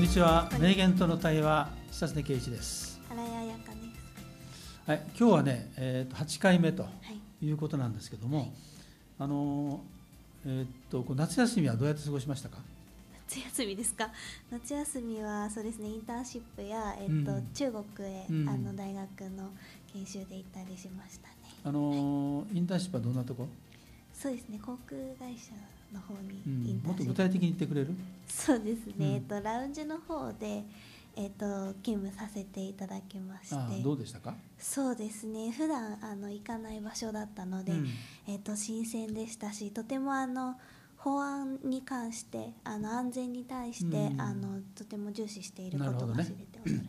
んにちは名言との対話久常圭一です新井彩香です。はい今日はね、えー、と8回目とはい。いうことなんですけども、はいあのーえーっとこう夏休みはどうやって過ごしましたか？夏休みですか？夏休みはそうですね。インターンシップやえっと、うん中国へ、うんあの大学の研修で行ったりしましたね。あのーインターンシップはどんなとこ、そうですね。航空会社の方にうん。もっと具体的に言ってくれる？そうですね。うん。えっとラウンジの方でえっと勤務させていただきまして。どうでしたか、そうですね。普段あの行かない場所だったので。うん。えー、と新鮮でしたしとてもあの法案に関してあの安全に対して、うん。あのとても重視していることが知れて驚きまし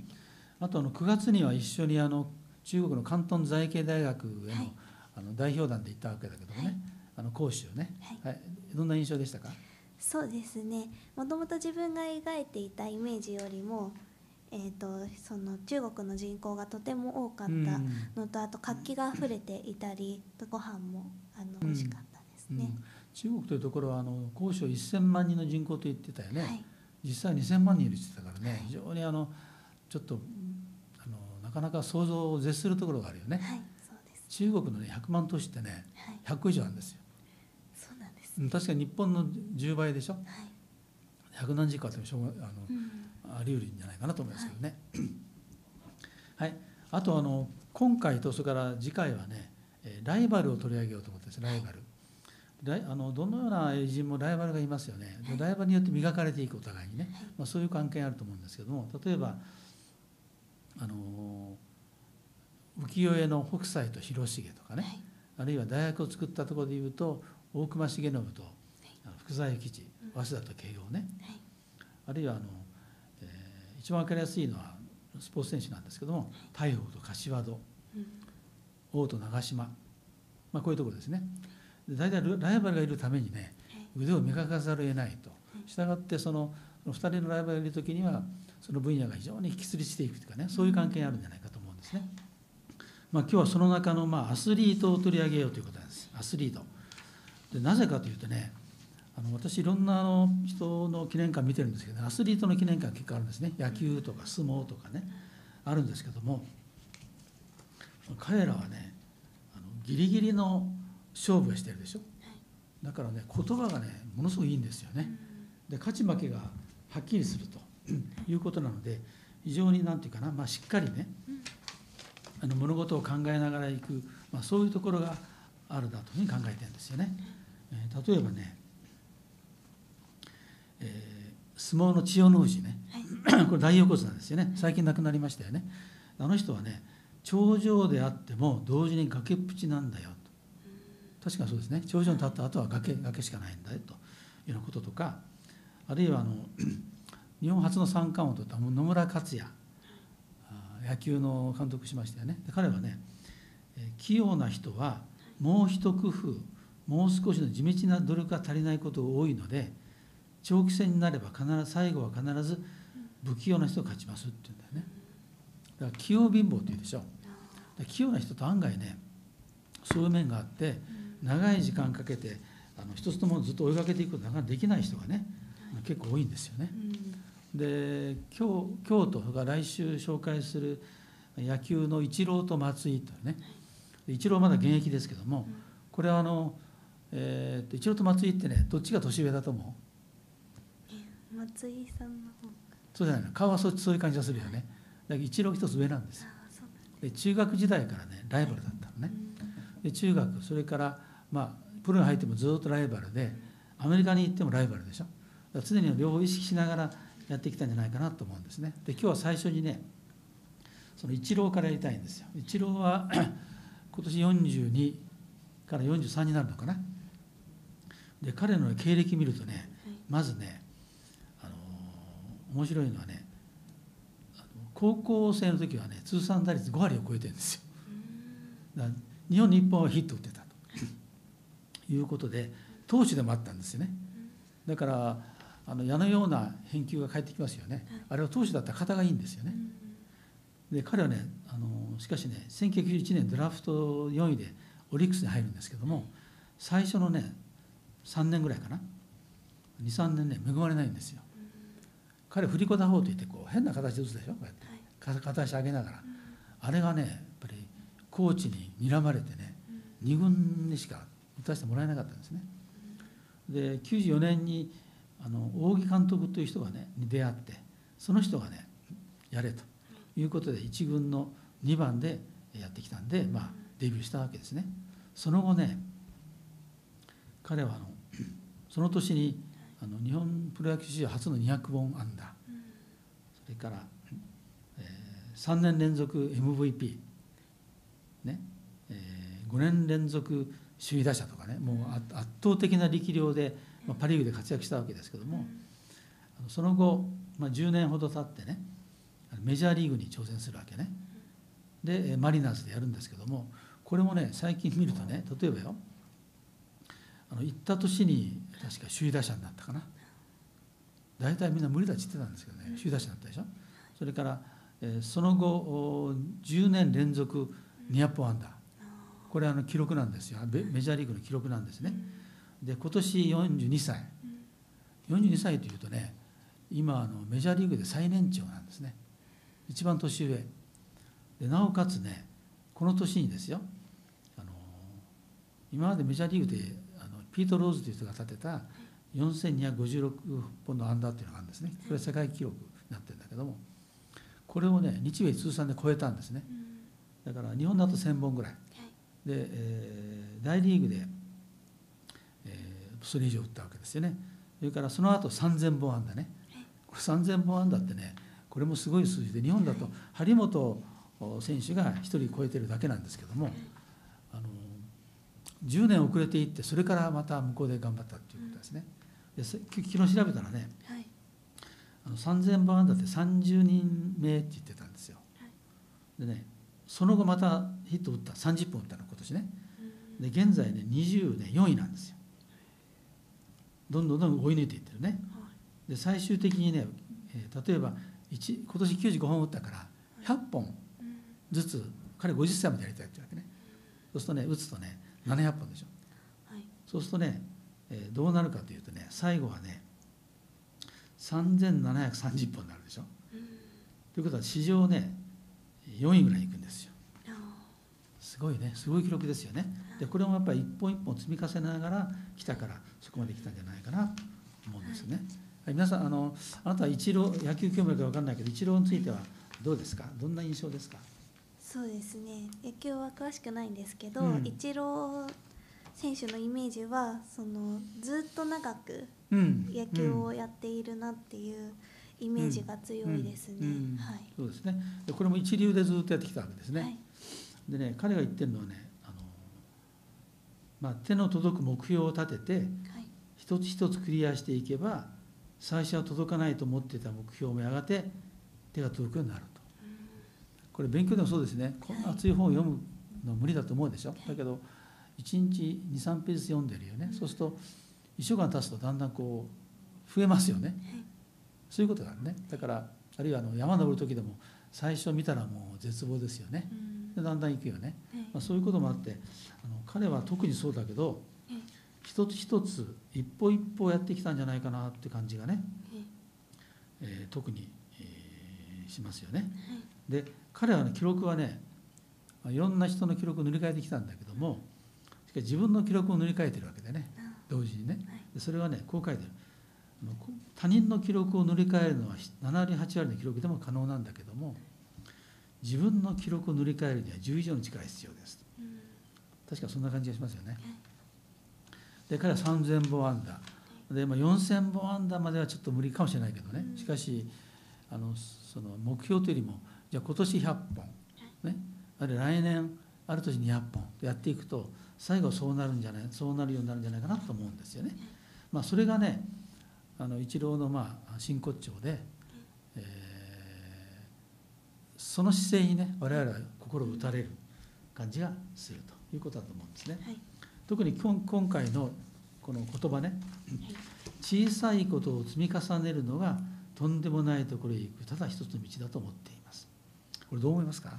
あとあの9月には一緒にあの中国の広東財系大学への,、はい。あの代表団で行ったわけだけどもね、はい。あの講師をね、はいどんな印象でしたか？たそうですね。もともと自分が描いていたイメージよりも、えー、とその中国の人口がとても多かったのと、あと活気があふれていたりご飯もあのうん。美味しかったですね。うん。中国というところはあの高所1000万人の人口と言ってたよね、はい。実際2000万人いるって言ってたからね。非常にあのちょっとあのなかなか想像を絶するところがあるよね、はい、そうです。中国のね100万都市ってねはい、100個以上あるんですよ確かに日本の10倍でしょ？はい。100何十個あってもしょうがあのうん。あり得るんじゃないかなと思いますけどね。はい、あとあの今回とそれから次回はねえーライバルを取り上げようと思ってですライバル。ライあのどのような偉人もライバルがいますよね。でライバルによって磨かれていくお互いにね、はいまあ、そういう関係あると思うんですけども例えばあの浮世絵の北斎と広重とかね、はい。あるいは大学を作ったところでいうと大隈重信と福沢諭吉早稲田と慶応ね、はい。あるいはあの、えー一番分かりやすいのはスポーツ選手なんですけども大鵬と柏戸うん。王と長島、まあ、こういうところですね。で大体ライバルがいるためにねはい。腕を磨かざるを得ないと。したがってその2人のライバルがいる時にはその分野が非常に引き継りしていくというかねそういう関係にあるんじゃないかと思うんですね。まあ、今日はその中のまあアスリートを取り上げようということなんです。アスリート。でなぜかというとねあの私いろんなあの人の記念館見てるんですけどアスリートの記念館結構あるんですね。野球とか相撲とかねあるんですけども彼らはねあのギリギリの勝負をしてるでしょ。だからね言葉がねものすごくいいんですよね。で勝ち負けがはっきりするということなので非常になんていうかな、まあ、しっかりねあの物事を考えながらいく、まあ、そういうところがあるなというふうに考えてるんですよね。えー例えばね、えー相撲の千代の富士ね。はい。これ大横綱ですよね。最近亡くなりましたよね。あの人はね頂上であっても同時に崖っぷちなんだよと。確かにそうですね。頂上に立った後は崖崖しかないんだよと。いうようなこととかあるいはあの 日本初の三冠王を取った野村克也。あ野球の監督しましたよね。で彼はねえー器用な人はもう一工夫もう少しの地道な努力が足りないことが多いので長期戦になれば必ず最後は必ず不器用な人が勝ちますって言うんだよね。だから器用貧乏って言うでしょ。器用な人と案外ねそういう面があって長い時間かけてあの一つのもずっと追いかけていくことがなかなかできない人がね結構多いんですよね。うん。で今日今日とそれから来週紹介する野球のイチローと松井というね。でイチローはまだ現役ですけどもこれはあの、えーとイチローと松井ってねどっちが年上だと思う？松井さんの方が。そうじゃないの。顔はそうそういう感じがするよね。だけどイチロー一つ上なんですよ。で中学時代からねライバルだったのね。で中学それからまあプロに入ってもずっとライバルでアメリカに行ってもライバルでしょ。常に両方意識しながらやってきたんじゃないかなと思うんですね。で今日は最初にねそのイチローからやりたいんですよ。イチローは 今年42から43になるのかなで彼の経歴見るとねはい。まずね、あのー面白いのはね高校生の時はね通算打率5割を超えてるんですよ。だ日本日本はヒット打ってたと。いうことで投手でもあったんですよね。だからあの矢のような返球が返ってきますよね。あれは投手だったら肩がいいんですよね。で彼はねあのしかしね1991年ドラフト4位でオリックスに入るんですけども最初のね3年ぐらいかな。23年ね恵まれないんですよ。彼振り子打法といってこう変な形で打つでしょ？こうやって、はい、片足上げながら、あれがねやっぱりコーチに睨まれてね、うん、2軍にしか打たせてもらえなかったんですね。で94年にあの扇監督という人がねに出会ってその人がねやれと。いうことで1軍の2番でやってきたんで、まあ、デビューしたわけですね。その後ね彼はあのその年にあの日本プロ野球史上初の200本安打、それから、えー、3年連続 MVP、ねえー、5年連続首位打者とかねもう圧倒的な力量で、まあ、パ・リーグで活躍したわけですけども、その後、まあ、10年ほど経ってねメジャーリーグに挑戦するわけね。でマリナーズでやるんですけどもこれもね最近見るとね例えばよあの行った年に確か首位打者になったかな。大体みんな無理だって言ってたんですけどね。首位打者になったでしょ。それから、えー、その後10年連続200本安打これあの記録なんですよ。メジャーリーグの記録なんですね。で今年42歳。42歳というとね今あのメジャーリーグで最年長なんですね。一番年上。でなおかつねこの年にですよ。あの今までメジャーリーグでピート・ローズという人が立てた4256本の安打っていうのがあるんですね。これは世界記録になってるんだけども。これをね日米通算で超えたんですね。だから日本だと1000本ぐらい。で、えー、大リーグで、えー、それ以上打ったわけですよね。それからその後3000本安打ね。これ3000本安打ってねこれもすごい数字で日本だと張本選手が1人超えてるだけなんですけども10年遅れていってそれからまた向こうで頑張ったっていうことですね。で昨日調べたらね、はい、あの3000本安打って30人目って言ってたんですよ。はい、でねその後またヒット打った30本打ったの今年ね。で現在ね20年4位なんですよ。どんどんどんどん追い抜いていってるね。で最終的にね、えー、例えば1今年95本打ったから100本ずつ彼50歳までやりたいってわけね。そうするとね打つとね700本でしょ、はい、そうするとね、えー、どうなるかというとね最後はね3730本になるでしょ、うん、ということは史上ね4位ぐらいいくんですよ。すごいね。すごい記録ですよね。でこれもやっぱり一本一本積み重ねながら来たからそこまで来たんじゃないかなと思うんですよね、はい、皆さんあのあなたはイチロー野球興味あるか分かんないけどイチローについてはどうですか？どんな印象ですか？そうですね。野球は詳しくないんですけど、うん、イチロー選手のイメージはそのずっと長く野球をやっているなっていうイメージが強いですね。はい、そうですね。これも一流でずっとやってきたわけですね。はい、でね彼が言ってるのはねあの、まあ、手の届く目標を立てて、はい、一つ一つクリアしていけば最初は届かないと思っていた目標もやがて手が届くようになる。これ勉強でもそうですね。こんな厚い本を読むの無理だと思うでしょ。だけど1日23ページ読んでるよね。そうすると1週間経つとだんだんこう増えますよね。そういうことがあるね。だからあるいはあの山登る時でも最初見たらもう絶望ですよね。でだんだん行くよね、まあ、そういうこともあってあの彼は特にそうだけど一つ一つ一歩一歩やってきたんじゃないかなって感じがね、えー、特に、えー、しますよね。で彼はね記録はねいろんな人の記録を塗り替えてきたんだけどもしかし自分の記録を塗り替えてるわけでね同時にね。それはねこう書いてる。他人の記録を塗り替えるのは7割8割の記録でも可能なんだけども自分の記録を塗り替えるには10以上の力が必要です。確かそんな感じがしますよね。で彼は3000本安打で、まあ、4000本安打まではちょっと無理かもしれないけどね。しかしあのその目標というよりもじゃあ今年100本、ね、あるいは来年ある年200本やっていくと最後そうなるんじゃないそうなるようになるんじゃないかなと思うんですよね。まあ、それがねあの一郎のまあ真骨頂で、えー、その姿勢にね我々は心を打たれる感じがするということだと思うんですね。はい、特に今今回のこの言葉ね小さいことを積み重ねるのがとんでもないところへ行くただ一つの道だと思っています。これどう思いますか？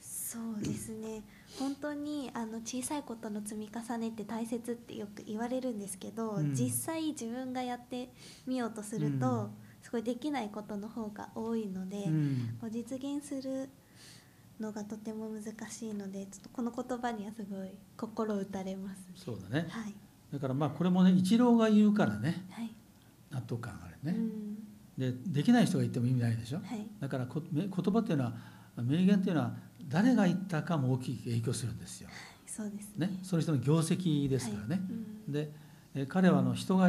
そうですね。本当にあの小さいことの積み重ねって大切ってよく言われるんですけど、うん、実際自分がやってみようとすると、うん、すごいできないことの方が多いので、うん。実現するのがとても難しいのでちょっとこの言葉にはすごい心打たれます。ね。そうだね。はい。だからまあこれもね一郎が言うからね。はい、納得感があるね、うんでできない人が言っても意味ないでしょ？はい。だからこめ言葉っていうのは名言っていうのは誰が言ったかも大きく影響するんですよ、そうですね。ね、その人の業績ですからね、はい。うん。でえ彼はあの人が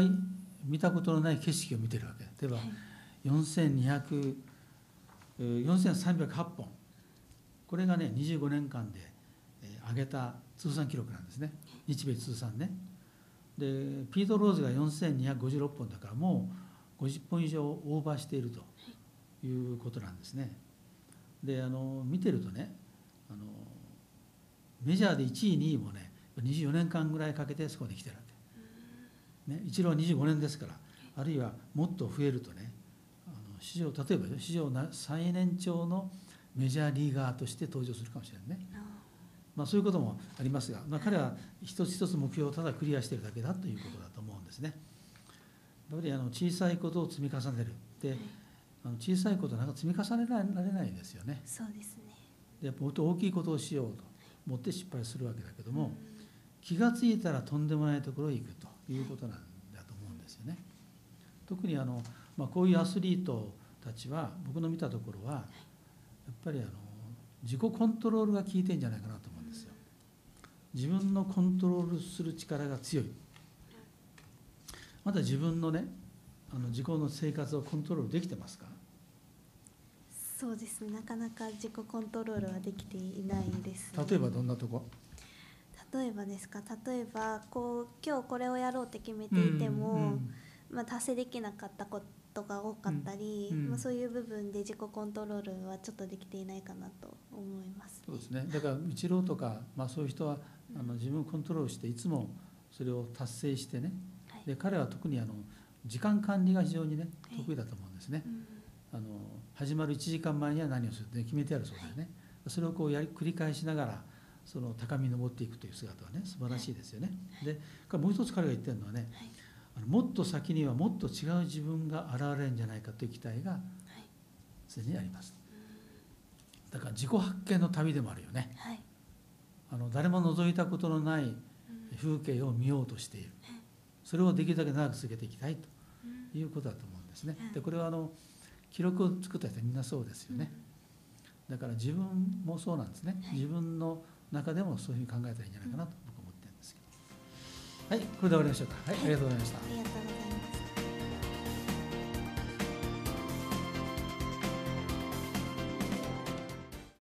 見たことのない景色を見てるわけ。例えばはい。4200えー4308本。これがね25年間でえー上げた通算記録なんですね。日米通算ね。でピート・ローズが4256本だからもう50本以上オーバーしているとい。うことなんですね。であの見てるとねあのメジャーで1位2位もね24年間ぐらいかけてそこに来てるわけ、ね、一郎は25年ですからあるいはもっと増えるとねあの史上例えばよ史上な最年長のメジャーリーガーとして登場するかもしれないね、あまあ、そういうこともありますが、まあ、彼は一つ一つ目標をただクリアしているだけだということだと思うんですね。やっぱりあの小さいことを積み重ねるではいあの小さいことなんか積み重ねられないですよね。そうですね。でやっぱもっと大きいことをしようと思って失敗するわけだけども、うん気が付いたらとんでもないところへ行くということなんだと思うんですよね。特にあの、まあ、こういうアスリートたちは僕の見たところはやっぱりあの自己コントロールが効いてんじゃないかなと思うんですよ。自分のコントロールする力が強い。まだ自分のねあの自己の生活をコントロールできてますか？そうですね。なかなか自己コントロールはできていないです、ね。例えばどんなとこ？例えばですか？例えばこう今日これをやろうって決めていても、うんうんまあ達成できなかったことが多かったり、うんうんまあそういう部分で自己コントロールはちょっとできていないかなと思います。そうですねだからイ郎とか、まあ、そういう人はあの自分をコントロールしていつもそれを達成してねはい。で彼は特にあの時間管理が非常にねはい。得意だと思うんですね。うん。あの始まる1時間前には何をするって決めてあるそうだよね。それをこうやり繰り返しながらその高みに登っていくという姿はね素晴らしいですよね。でからもう一つ彼が言ってるのはねはい。あのもっと先にはもっと違う自分が現れるんじゃないかという期待がはい。常にあります。だから自己発見の旅でもあるよね。はい。あの誰も覗いたことのないうん。風景を見ようとしているそれをできるだけ長く続けていきたいとうん。いうことだと思うんですね。はいでこれはあの記録を作った人はみんなそうですよね。だから自分もそうなんですね。はい。自分の中でもそういうふうに考えたらいいんじゃないかなと僕は思ってるんですけど。はいこれで終わりましょうか。はい。ありがとうございました。ありがとうございます。